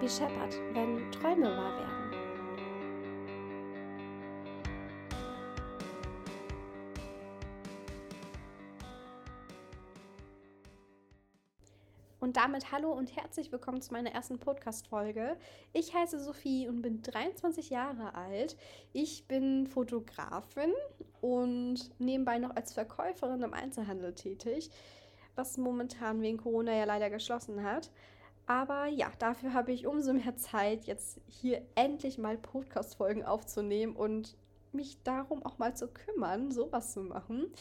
wie Shepard, wenn Träume wahr werden. Und damit hallo und herzlich willkommen zu meiner ersten Podcast-Folge. Ich heiße Sophie und bin 23 Jahre alt. Ich bin Fotografin und nebenbei noch als Verkäuferin im Einzelhandel tätig, was momentan wegen Corona ja leider geschlossen hat. Aber ja, dafür habe ich umso mehr Zeit, jetzt hier endlich mal Podcast-Folgen aufzunehmen und mich darum auch mal zu kümmern, sowas zu machen.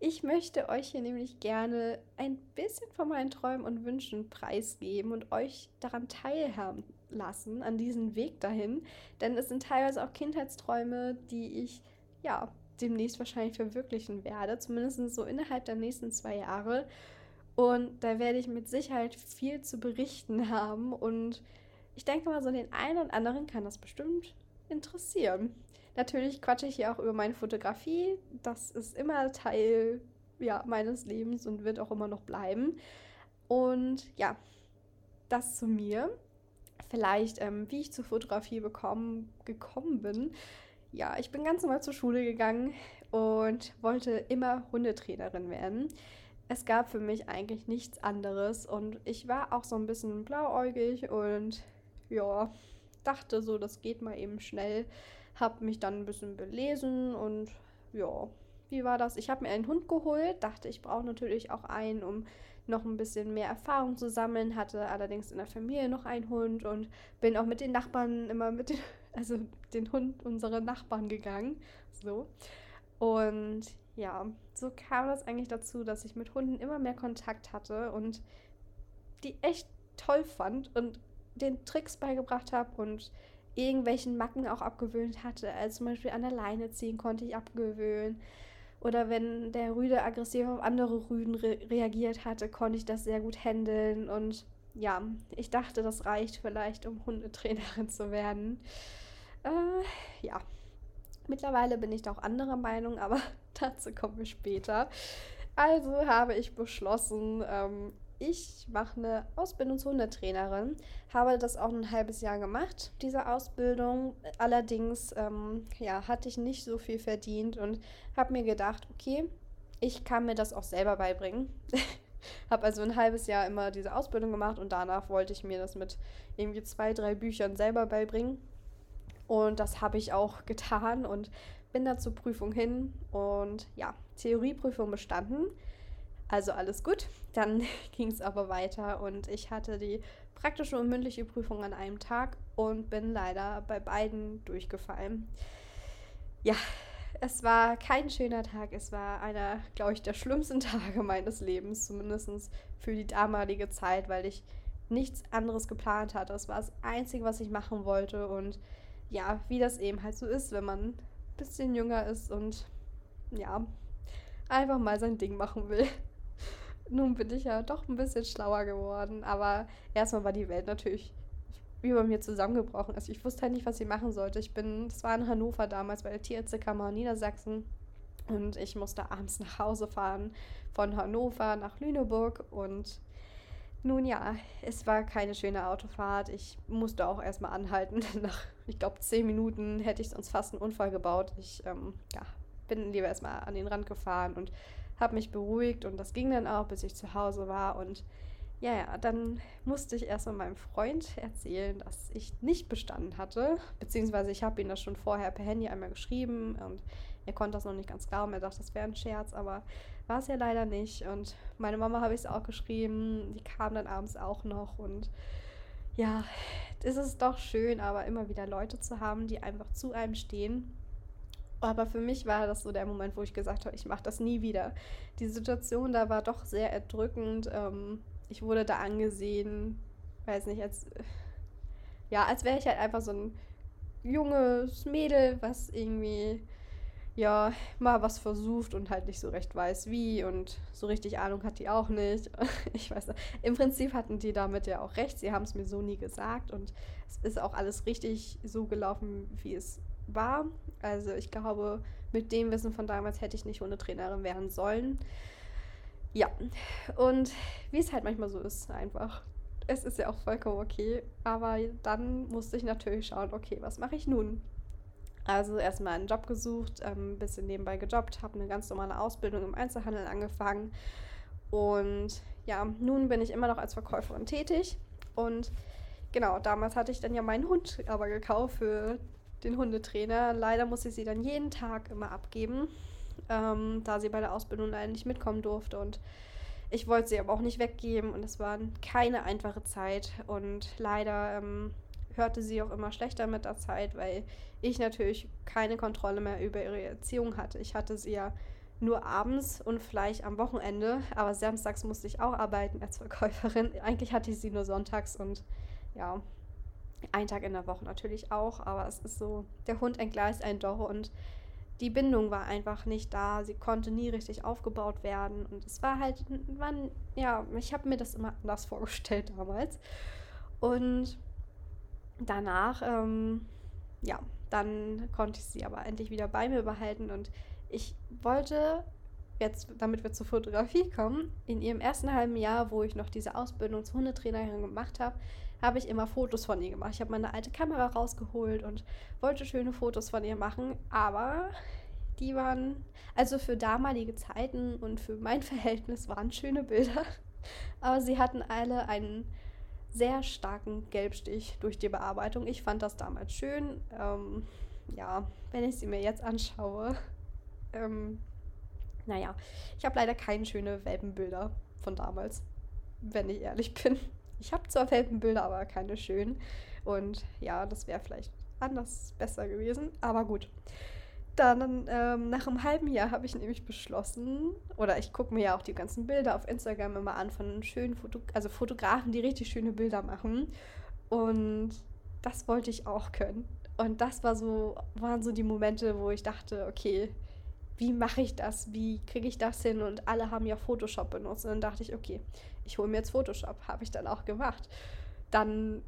Ich möchte euch hier nämlich gerne ein bisschen von meinen Träumen und Wünschen preisgeben und euch daran teilhaben lassen, an diesem Weg dahin. Denn es sind teilweise auch Kindheitsträume, die ich ja demnächst wahrscheinlich verwirklichen werde, zumindest so innerhalb der nächsten zwei Jahre. Und da werde ich mit Sicherheit viel zu berichten haben. Und ich denke mal, so den einen und anderen kann das bestimmt interessieren. Natürlich quatsche ich hier auch über meine Fotografie. Das ist immer Teil ja, meines Lebens und wird auch immer noch bleiben. Und ja, das zu mir. Vielleicht, ähm, wie ich zur Fotografie bekommen, gekommen bin. Ja, ich bin ganz normal zur Schule gegangen und wollte immer Hundetrainerin werden. Es gab für mich eigentlich nichts anderes und ich war auch so ein bisschen blauäugig und ja, dachte so, das geht mal eben schnell habe mich dann ein bisschen belesen und ja, wie war das? Ich habe mir einen Hund geholt, dachte, ich brauche natürlich auch einen, um noch ein bisschen mehr Erfahrung zu sammeln, hatte allerdings in der Familie noch einen Hund und bin auch mit den Nachbarn immer mit den, also den Hund unserer Nachbarn gegangen. So. Und ja, so kam das eigentlich dazu, dass ich mit Hunden immer mehr Kontakt hatte und die echt toll fand und den Tricks beigebracht habe und irgendwelchen Macken auch abgewöhnt hatte. Also zum Beispiel an der Leine ziehen konnte ich abgewöhnen. Oder wenn der Rüde aggressiv auf andere Rüden re reagiert hatte, konnte ich das sehr gut handeln. Und ja, ich dachte, das reicht vielleicht, um Hundetrainerin zu werden. Äh, ja, mittlerweile bin ich da auch anderer Meinung, aber dazu kommen wir später. Also habe ich beschlossen, ähm, ich mache eine Ausbildung zur Hundetrainerin, habe das auch ein halbes Jahr gemacht, diese Ausbildung. Allerdings ähm, ja, hatte ich nicht so viel verdient und habe mir gedacht, okay, ich kann mir das auch selber beibringen. habe also ein halbes Jahr immer diese Ausbildung gemacht und danach wollte ich mir das mit irgendwie zwei, drei Büchern selber beibringen. Und das habe ich auch getan und bin da zur Prüfung hin und ja, Theorieprüfung bestanden. Also alles gut. Dann ging es aber weiter und ich hatte die praktische und mündliche Prüfung an einem Tag und bin leider bei beiden durchgefallen. Ja, es war kein schöner Tag. Es war einer, glaube ich, der schlimmsten Tage meines Lebens, zumindest für die damalige Zeit, weil ich nichts anderes geplant hatte. Das war das Einzige, was ich machen wollte. Und ja, wie das eben halt so ist, wenn man ein bisschen jünger ist und ja, einfach mal sein Ding machen will. Nun bin ich ja doch ein bisschen schlauer geworden, aber erstmal war die Welt natürlich über mir zusammengebrochen. Also ich wusste halt nicht, was ich machen sollte. Ich bin, das war in Hannover damals bei der Tierärztekammer in Niedersachsen und ich musste abends nach Hause fahren von Hannover nach Lüneburg und nun ja, es war keine schöne Autofahrt. Ich musste auch erstmal anhalten. Nach, ich glaube, zehn Minuten hätte ich sonst fast einen Unfall gebaut. Ich ähm, ja, bin lieber erstmal an den Rand gefahren und habe mich beruhigt und das ging dann auch, bis ich zu Hause war. Und ja, ja, dann musste ich erstmal meinem Freund erzählen, dass ich nicht bestanden hatte. Beziehungsweise ich habe ihm das schon vorher per Handy einmal geschrieben und er konnte das noch nicht ganz glauben. Er dachte, das wäre ein Scherz, aber war es ja leider nicht. Und meine Mama habe ich es auch geschrieben. Die kam dann abends auch noch und ja, es ist doch schön, aber immer wieder Leute zu haben, die einfach zu einem stehen aber für mich war das so der Moment, wo ich gesagt habe, ich mache das nie wieder. Die Situation da war doch sehr erdrückend. Ähm, ich wurde da angesehen, weiß nicht, als ja, als wäre ich halt einfach so ein junges Mädel, was irgendwie ja mal was versucht und halt nicht so recht weiß wie und so richtig Ahnung hat die auch nicht. Ich weiß, im Prinzip hatten die damit ja auch recht. Sie haben es mir so nie gesagt und es ist auch alles richtig so gelaufen, wie es war. Also ich glaube, mit dem Wissen von damals hätte ich nicht Hundetrainerin werden sollen. Ja, und wie es halt manchmal so ist, einfach. es ist ja auch vollkommen okay. Aber dann musste ich natürlich schauen, okay, was mache ich nun? Also erstmal einen Job gesucht, ein ähm, bisschen nebenbei gejobbt, habe eine ganz normale Ausbildung im Einzelhandel angefangen. Und ja, nun bin ich immer noch als Verkäuferin tätig. Und genau, damals hatte ich dann ja meinen Hund aber gekauft für den Hundetrainer. Leider muss ich sie dann jeden Tag immer abgeben, ähm, da sie bei der Ausbildung leider nicht mitkommen durfte. Und ich wollte sie aber auch nicht weggeben und es war keine einfache Zeit. Und leider ähm, hörte sie auch immer schlechter mit der Zeit, weil ich natürlich keine Kontrolle mehr über ihre Erziehung hatte. Ich hatte sie ja nur abends und vielleicht am Wochenende, aber samstags musste ich auch arbeiten als Verkäuferin. Eigentlich hatte ich sie nur sonntags und ja, ein Tag in der Woche natürlich auch, aber es ist so, der Hund entgleist einen doch und die Bindung war einfach nicht da. Sie konnte nie richtig aufgebaut werden und es war halt, man, ja, ich habe mir das immer anders vorgestellt damals. Und danach, ähm, ja, dann konnte ich sie aber endlich wieder bei mir behalten und ich wollte jetzt, damit wir zur Fotografie kommen, in ihrem ersten halben Jahr, wo ich noch diese Ausbildung zur Hundetrainerin gemacht habe, habe ich immer Fotos von ihr gemacht. Ich habe meine alte Kamera rausgeholt und wollte schöne Fotos von ihr machen, aber die waren, also für damalige Zeiten und für mein Verhältnis waren schöne Bilder, aber sie hatten alle einen sehr starken Gelbstich durch die Bearbeitung. Ich fand das damals schön. Ähm, ja, wenn ich sie mir jetzt anschaue, ähm, naja, ich habe leider keine schöne Welpenbilder von damals, wenn ich ehrlich bin. Ich habe zwar Welpenbilder, aber keine schönen. Und ja, das wäre vielleicht anders besser gewesen, aber gut. Dann ähm, nach einem halben Jahr habe ich nämlich beschlossen, oder ich gucke mir ja auch die ganzen Bilder auf Instagram immer an von schönen Foto also Fotografen, die richtig schöne Bilder machen. Und das wollte ich auch können. Und das war so, waren so die Momente, wo ich dachte, okay, wie mache ich das? Wie kriege ich das hin? Und alle haben ja Photoshop benutzt. Und dann dachte ich, okay, ich hole mir jetzt Photoshop. Habe ich dann auch gemacht. Dann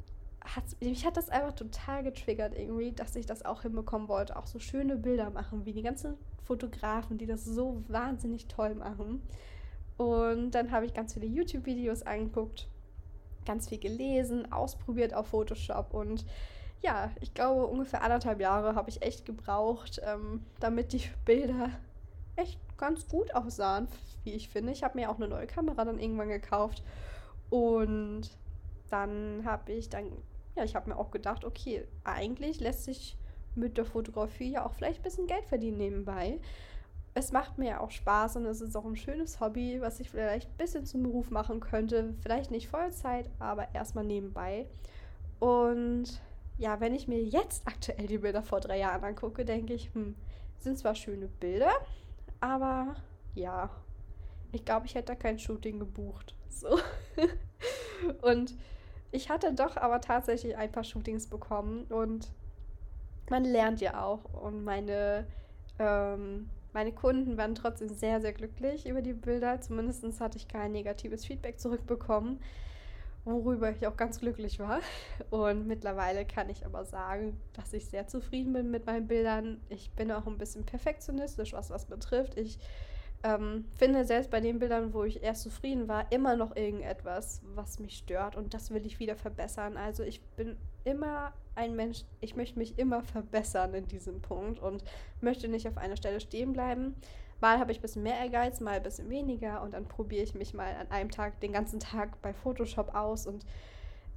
mich hat das einfach total getriggert irgendwie, dass ich das auch hinbekommen wollte. Auch so schöne Bilder machen, wie die ganzen Fotografen, die das so wahnsinnig toll machen. Und dann habe ich ganz viele YouTube-Videos angeguckt, ganz viel gelesen, ausprobiert auf Photoshop und ja, ich glaube, ungefähr anderthalb Jahre habe ich echt gebraucht, ähm, damit die Bilder echt ganz gut aussahen, wie ich finde. Ich habe mir auch eine neue Kamera dann irgendwann gekauft und dann habe ich dann, ja, ich habe mir auch gedacht, okay, eigentlich lässt sich mit der Fotografie ja auch vielleicht ein bisschen Geld verdienen nebenbei. Es macht mir ja auch Spaß und es ist auch ein schönes Hobby, was ich vielleicht ein bisschen zum Beruf machen könnte. Vielleicht nicht Vollzeit, aber erstmal nebenbei. Und ja, wenn ich mir jetzt aktuell die Bilder vor drei Jahren angucke, denke ich, hm, sind zwar schöne Bilder, aber ja, ich glaube, ich hätte da kein Shooting gebucht. So. und ich hatte doch aber tatsächlich ein paar Shootings bekommen und man lernt ja auch. Und meine, ähm, meine Kunden waren trotzdem sehr, sehr glücklich über die Bilder. Zumindest hatte ich kein negatives Feedback zurückbekommen worüber ich auch ganz glücklich war. Und mittlerweile kann ich aber sagen, dass ich sehr zufrieden bin mit meinen Bildern. Ich bin auch ein bisschen perfektionistisch, was das betrifft. Ich ähm, finde selbst bei den Bildern, wo ich erst zufrieden war, immer noch irgendetwas, was mich stört. Und das will ich wieder verbessern. Also ich bin immer ein Mensch, ich möchte mich immer verbessern in diesem Punkt und möchte nicht auf einer Stelle stehen bleiben. Mal habe ich ein bisschen mehr Ehrgeiz, mal ein bisschen weniger und dann probiere ich mich mal an einem Tag den ganzen Tag bei Photoshop aus und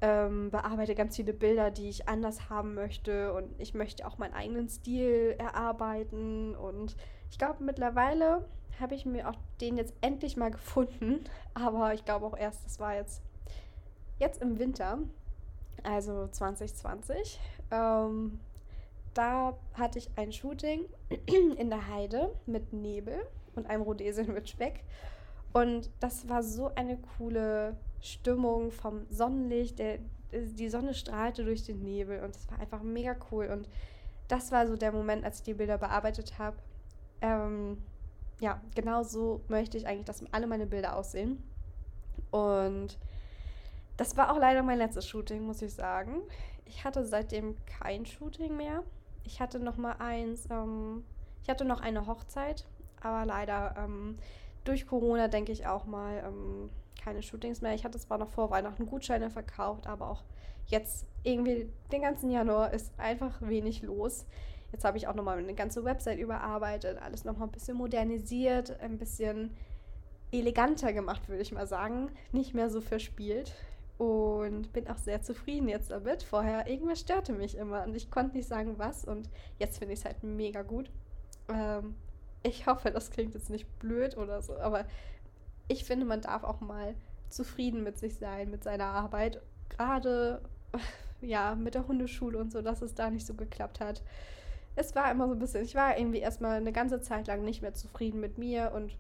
ähm, bearbeite ganz viele Bilder, die ich anders haben möchte und ich möchte auch meinen eigenen Stil erarbeiten und ich glaube mittlerweile habe ich mir auch den jetzt endlich mal gefunden, aber ich glaube auch erst, das war jetzt jetzt im Winter, also 2020. Ähm, da hatte ich ein Shooting in der Heide mit Nebel und einem Rhodesien mit Speck. Und das war so eine coole Stimmung vom Sonnenlicht. Der, die Sonne strahlte durch den Nebel und es war einfach mega cool. Und das war so der Moment, als ich die Bilder bearbeitet habe. Ähm, ja, genau so möchte ich eigentlich, dass alle meine Bilder aussehen. Und das war auch leider mein letztes Shooting, muss ich sagen. Ich hatte seitdem kein Shooting mehr ich hatte noch mal eins, ähm, ich hatte noch eine Hochzeit, aber leider ähm, durch Corona denke ich auch mal, ähm, keine Shootings mehr. Ich hatte zwar noch vor Weihnachten Gutscheine verkauft, aber auch jetzt irgendwie den ganzen Januar ist einfach wenig los. Jetzt habe ich auch nochmal eine ganze Website überarbeitet, alles nochmal ein bisschen modernisiert, ein bisschen eleganter gemacht, würde ich mal sagen. Nicht mehr so verspielt. Und bin auch sehr zufrieden jetzt damit. Vorher, irgendwas störte mich immer und ich konnte nicht sagen, was. Und jetzt finde ich es halt mega gut. Ähm, ich hoffe, das klingt jetzt nicht blöd oder so, aber ich finde, man darf auch mal zufrieden mit sich sein, mit seiner Arbeit. Gerade ja, mit der Hundeschule und so, dass es da nicht so geklappt hat. Es war immer so ein bisschen, ich war irgendwie erstmal eine ganze Zeit lang nicht mehr zufrieden mit mir und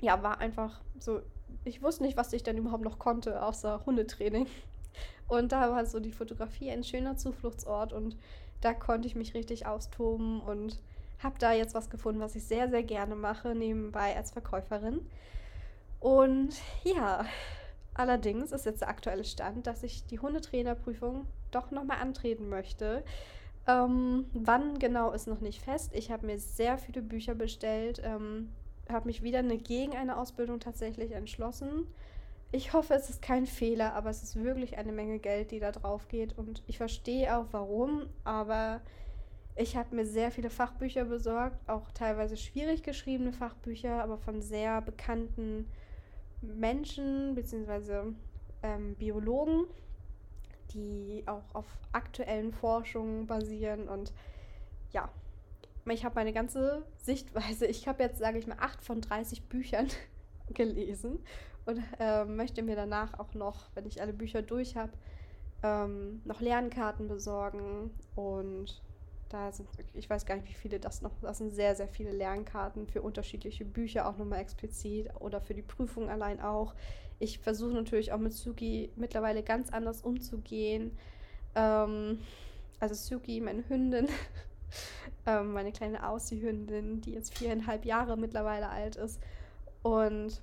ja, war einfach so, ich wusste nicht, was ich denn überhaupt noch konnte, außer Hundetraining. Und da war so die Fotografie ein schöner Zufluchtsort und da konnte ich mich richtig austoben und habe da jetzt was gefunden, was ich sehr, sehr gerne mache, nebenbei als Verkäuferin. Und ja, allerdings ist jetzt der aktuelle Stand, dass ich die Hundetrainerprüfung doch nochmal antreten möchte. Ähm, wann genau ist noch nicht fest. Ich habe mir sehr viele Bücher bestellt, ähm, habe mich wieder eine, gegen eine Ausbildung tatsächlich entschlossen. Ich hoffe, es ist kein Fehler, aber es ist wirklich eine Menge Geld, die da drauf geht. Und ich verstehe auch warum, aber ich habe mir sehr viele Fachbücher besorgt, auch teilweise schwierig geschriebene Fachbücher, aber von sehr bekannten Menschen bzw. Ähm, Biologen, die auch auf aktuellen Forschungen basieren. Und ja, ich habe meine ganze Sichtweise, ich habe jetzt, sage ich mal, acht von 30 Büchern gelesen und äh, möchte mir danach auch noch, wenn ich alle Bücher durch habe, ähm, noch Lernkarten besorgen und da sind wirklich, ich weiß gar nicht, wie viele das noch, das sind sehr, sehr viele Lernkarten für unterschiedliche Bücher auch nochmal explizit oder für die Prüfung allein auch. Ich versuche natürlich auch mit Suki mittlerweile ganz anders umzugehen. Ähm, also Suki, meine Hündin, ähm, meine kleine Aussie-Hündin, die jetzt viereinhalb Jahre mittlerweile alt ist. Und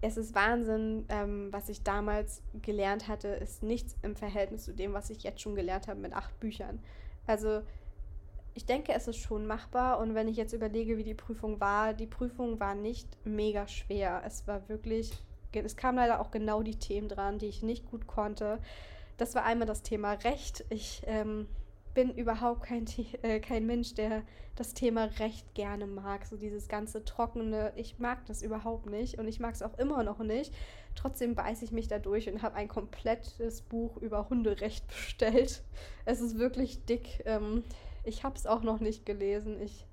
es ist Wahnsinn, ähm, was ich damals gelernt hatte, ist nichts im Verhältnis zu dem, was ich jetzt schon gelernt habe mit acht Büchern. Also ich denke, es ist schon machbar. Und wenn ich jetzt überlege, wie die Prüfung war, die Prüfung war nicht mega schwer. Es war wirklich, es kamen leider auch genau die Themen dran, die ich nicht gut konnte. Das war einmal das Thema Recht. Ich ähm, bin überhaupt kein, äh, kein Mensch, der das Thema Recht gerne mag. So dieses ganze Trockene. Ich mag das überhaupt nicht und ich mag es auch immer noch nicht. Trotzdem beiße ich mich da durch und habe ein komplettes Buch über Hunderecht bestellt. Es ist wirklich dick. Ähm, ich habe es auch noch nicht gelesen. Ich,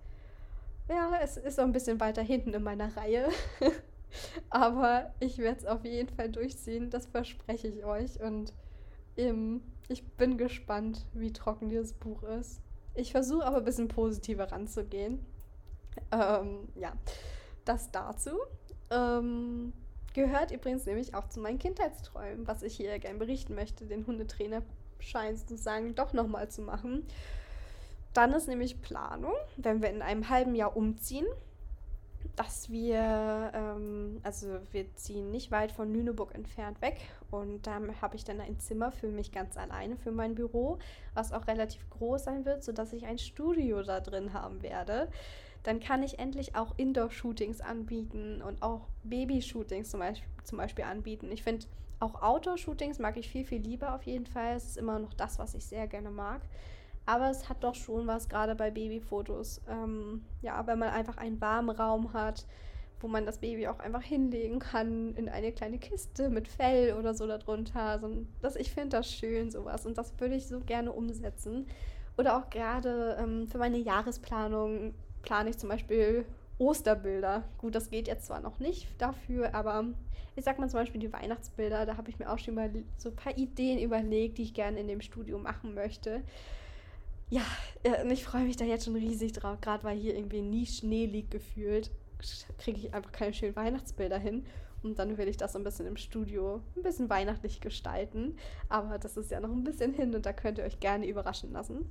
ja, es ist so ein bisschen weiter hinten in meiner Reihe. Aber ich werde es auf jeden Fall durchziehen. Das verspreche ich euch. Und ähm, ich bin gespannt, wie trocken dieses Buch ist. Ich versuche aber ein bisschen positiver ranzugehen. Ähm, ja, das dazu. Ähm, Gehört übrigens nämlich auch zu meinen Kindheitsträumen, was ich hier gerne berichten möchte, den Hundetrainer scheint sozusagen doch nochmal zu machen. Dann ist nämlich Planung, wenn wir in einem halben Jahr umziehen, dass wir, ähm, also wir ziehen nicht weit von Lüneburg entfernt weg und da habe ich dann ein Zimmer für mich ganz alleine, für mein Büro, was auch relativ groß sein wird, sodass ich ein Studio da drin haben werde dann kann ich endlich auch Indoor-Shootings anbieten und auch Baby-Shootings zum Beispiel, zum Beispiel anbieten. Ich finde auch Outdoor-Shootings mag ich viel, viel lieber auf jeden Fall. Es ist immer noch das, was ich sehr gerne mag. Aber es hat doch schon was, gerade bei Babyfotos. Ähm, ja, wenn man einfach einen warmen Raum hat, wo man das Baby auch einfach hinlegen kann in eine kleine Kiste mit Fell oder so darunter. Also das, ich finde das schön, sowas. Und das würde ich so gerne umsetzen. Oder auch gerade ähm, für meine Jahresplanung plane ich zum Beispiel Osterbilder. Gut, das geht jetzt zwar noch nicht dafür, aber ich sag mal zum Beispiel die Weihnachtsbilder, da habe ich mir auch schon mal so ein paar Ideen überlegt, die ich gerne in dem Studio machen möchte. Ja, und ich freue mich da jetzt schon riesig drauf, gerade weil hier irgendwie nie Schnee liegt gefühlt, kriege ich einfach keine schönen Weihnachtsbilder hin. Und dann will ich das so ein bisschen im Studio ein bisschen weihnachtlich gestalten. Aber das ist ja noch ein bisschen hin und da könnt ihr euch gerne überraschen lassen.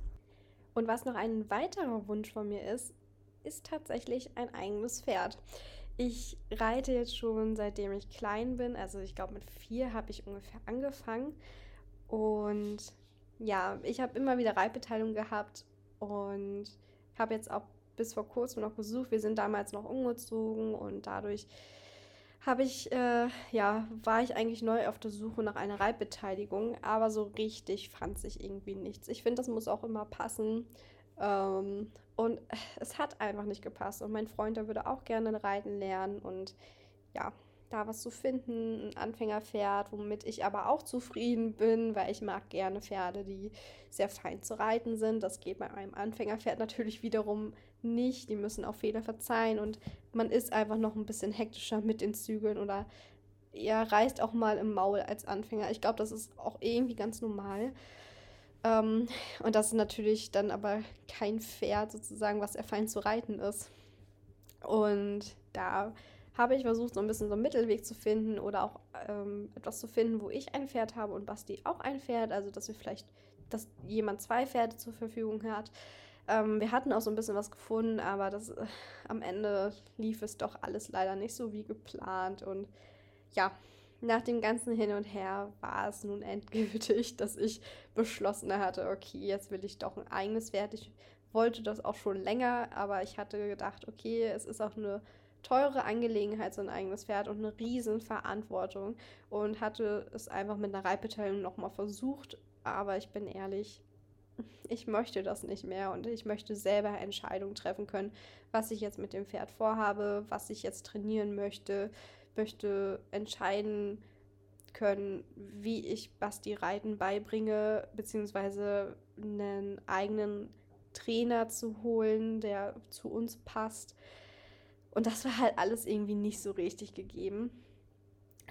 Und was noch ein weiterer Wunsch von mir ist, ist tatsächlich ein eigenes Pferd. Ich reite jetzt schon seitdem ich klein bin. Also ich glaube mit vier habe ich ungefähr angefangen. Und ja, ich habe immer wieder Reitbeteiligung gehabt und habe jetzt auch bis vor kurzem noch besucht. Wir sind damals noch umgezogen und dadurch habe ich, äh, ja, war ich eigentlich neu auf der Suche nach einer Reitbeteiligung, aber so richtig fand sich irgendwie nichts. Ich finde, das muss auch immer passen. Ähm, und es hat einfach nicht gepasst. Und mein Freund, der würde auch gerne reiten lernen und ja, da was zu finden, ein Anfängerpferd, womit ich aber auch zufrieden bin, weil ich mag gerne Pferde, die sehr fein zu reiten sind. Das geht bei einem Anfängerpferd natürlich wiederum nicht. Die müssen auch Fehler verzeihen und man ist einfach noch ein bisschen hektischer mit den Zügeln oder er reißt auch mal im Maul als Anfänger. Ich glaube, das ist auch irgendwie ganz normal. Ähm, und das ist natürlich dann aber kein Pferd sozusagen, was er fein zu reiten ist. Und da habe ich versucht, so ein bisschen so einen Mittelweg zu finden oder auch ähm, etwas zu finden, wo ich ein Pferd habe und Basti auch ein Pferd. Also, dass wir vielleicht, dass jemand zwei Pferde zur Verfügung hat. Ähm, wir hatten auch so ein bisschen was gefunden, aber das, äh, am Ende lief es doch alles leider nicht so wie geplant. Und ja, nach dem ganzen Hin und Her war es nun endgültig, dass ich beschlossen hatte, okay, jetzt will ich doch ein eigenes Pferd. Ich wollte das auch schon länger, aber ich hatte gedacht, okay, es ist auch eine teure Angelegenheit, so ein eigenes Pferd und eine riesen Verantwortung und hatte es einfach mit einer Reitbeteiligung nochmal versucht, aber ich bin ehrlich, ich möchte das nicht mehr und ich möchte selber Entscheidungen treffen können, was ich jetzt mit dem Pferd vorhabe, was ich jetzt trainieren möchte, möchte entscheiden können, wie ich Basti Reiten beibringe, beziehungsweise einen eigenen Trainer zu holen, der zu uns passt. Und das war halt alles irgendwie nicht so richtig gegeben.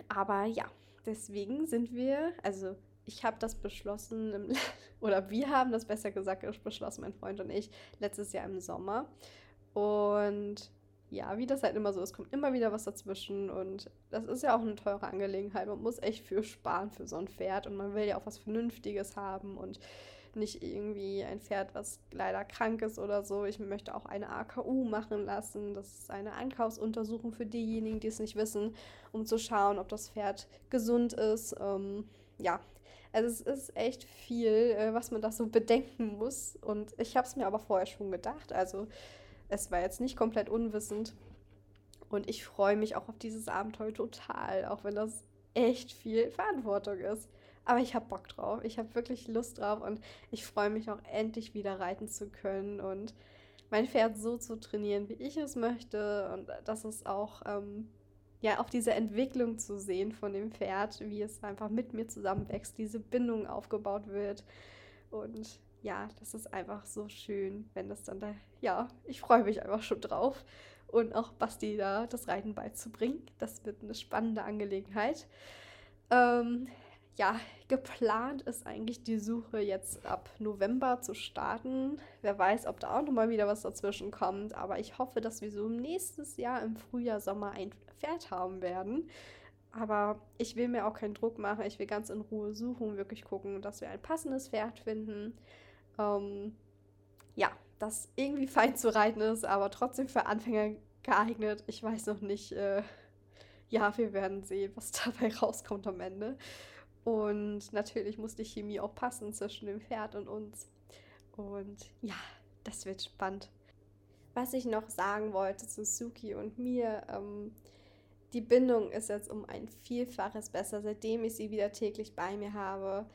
Aber ja, deswegen sind wir, also ich habe das beschlossen, oder wir haben das besser gesagt beschlossen, mein Freund und ich, letztes Jahr im Sommer. Und ja, wie das halt immer so ist, kommt immer wieder was dazwischen und das ist ja auch eine teure Angelegenheit. Man muss echt für sparen für so ein Pferd und man will ja auch was Vernünftiges haben und nicht irgendwie ein Pferd, was leider krank ist oder so. Ich möchte auch eine AKU machen lassen. Das ist eine Einkaufsuntersuchung für diejenigen, die es nicht wissen, um zu schauen, ob das Pferd gesund ist. Ähm, ja, also es ist echt viel, äh, was man da so bedenken muss. Und ich habe es mir aber vorher schon gedacht. Also es war jetzt nicht komplett unwissend. Und ich freue mich auch auf dieses Abenteuer total, auch wenn das echt viel Verantwortung ist. Aber ich habe Bock drauf. Ich habe wirklich Lust drauf und ich freue mich auch endlich wieder reiten zu können und mein Pferd so zu trainieren, wie ich es möchte. Und das ist auch ähm, ja auf diese Entwicklung zu sehen von dem Pferd, wie es einfach mit mir zusammenwächst, diese Bindung aufgebaut wird. Und ja, das ist einfach so schön, wenn das dann da, ja, ich freue mich einfach schon drauf. Und auch Basti da das Reiten beizubringen. Das wird eine spannende Angelegenheit. Ähm, ja, geplant ist eigentlich die Suche jetzt ab November zu starten. Wer weiß, ob da auch nochmal wieder was dazwischen kommt. Aber ich hoffe, dass wir so nächstes Jahr im Frühjahr, Sommer ein Pferd haben werden. Aber ich will mir auch keinen Druck machen. Ich will ganz in Ruhe suchen, wirklich gucken, dass wir ein passendes Pferd finden. Ähm, ja, das irgendwie fein zu reiten ist, aber trotzdem für Anfänger geeignet. Ich weiß noch nicht. Äh, ja, wir werden sehen, was dabei rauskommt am Ende. Und natürlich muss die Chemie auch passen zwischen dem Pferd und uns. Und ja, das wird spannend. Was ich noch sagen wollte zu Suki und mir, ähm, die Bindung ist jetzt um ein Vielfaches besser. Seitdem ich sie wieder täglich bei mir habe,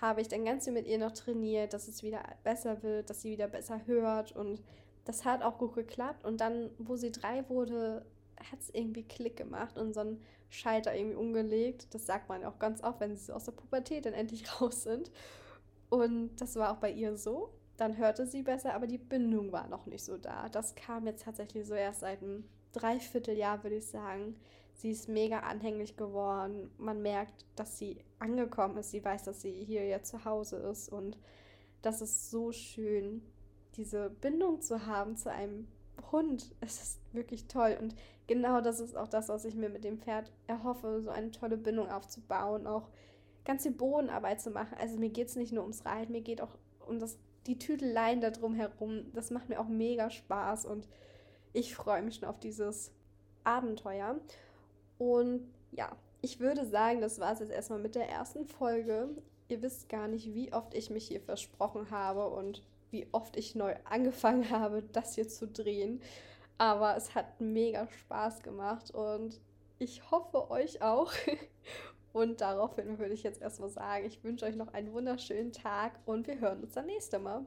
habe ich dann ganz viel mit ihr noch trainiert, dass es wieder besser wird, dass sie wieder besser hört. Und das hat auch gut geklappt. Und dann, wo sie drei wurde, hat es irgendwie Klick gemacht und so ein Schalter irgendwie umgelegt. Das sagt man ja auch ganz oft, wenn sie aus der Pubertät dann endlich raus sind. Und das war auch bei ihr so. Dann hörte sie besser, aber die Bindung war noch nicht so da. Das kam jetzt tatsächlich so erst seit einem Dreivierteljahr, würde ich sagen. Sie ist mega anhänglich geworden. Man merkt, dass sie angekommen ist. Sie weiß, dass sie hier jetzt zu Hause ist. Und das ist so schön, diese Bindung zu haben zu einem Hund. Es ist wirklich toll. Und genau das ist auch das, was ich mir mit dem Pferd erhoffe, so eine tolle Bindung aufzubauen, auch ganz viel Bodenarbeit zu machen. Also mir geht es nicht nur ums Reiten, mir geht auch um das, die Tüdeleien da drum herum. Das macht mir auch mega Spaß und ich freue mich schon auf dieses Abenteuer. Und ja, ich würde sagen, das war es jetzt erstmal mit der ersten Folge. Ihr wisst gar nicht, wie oft ich mich hier versprochen habe und wie oft ich neu angefangen habe, das hier zu drehen. Aber es hat mega Spaß gemacht und Ich hoffe euch auch. Und daraufhin würde ich jetzt erstmal sagen, ich wünsche euch noch einen wunderschönen Tag und wir hören uns dann nächste Mal.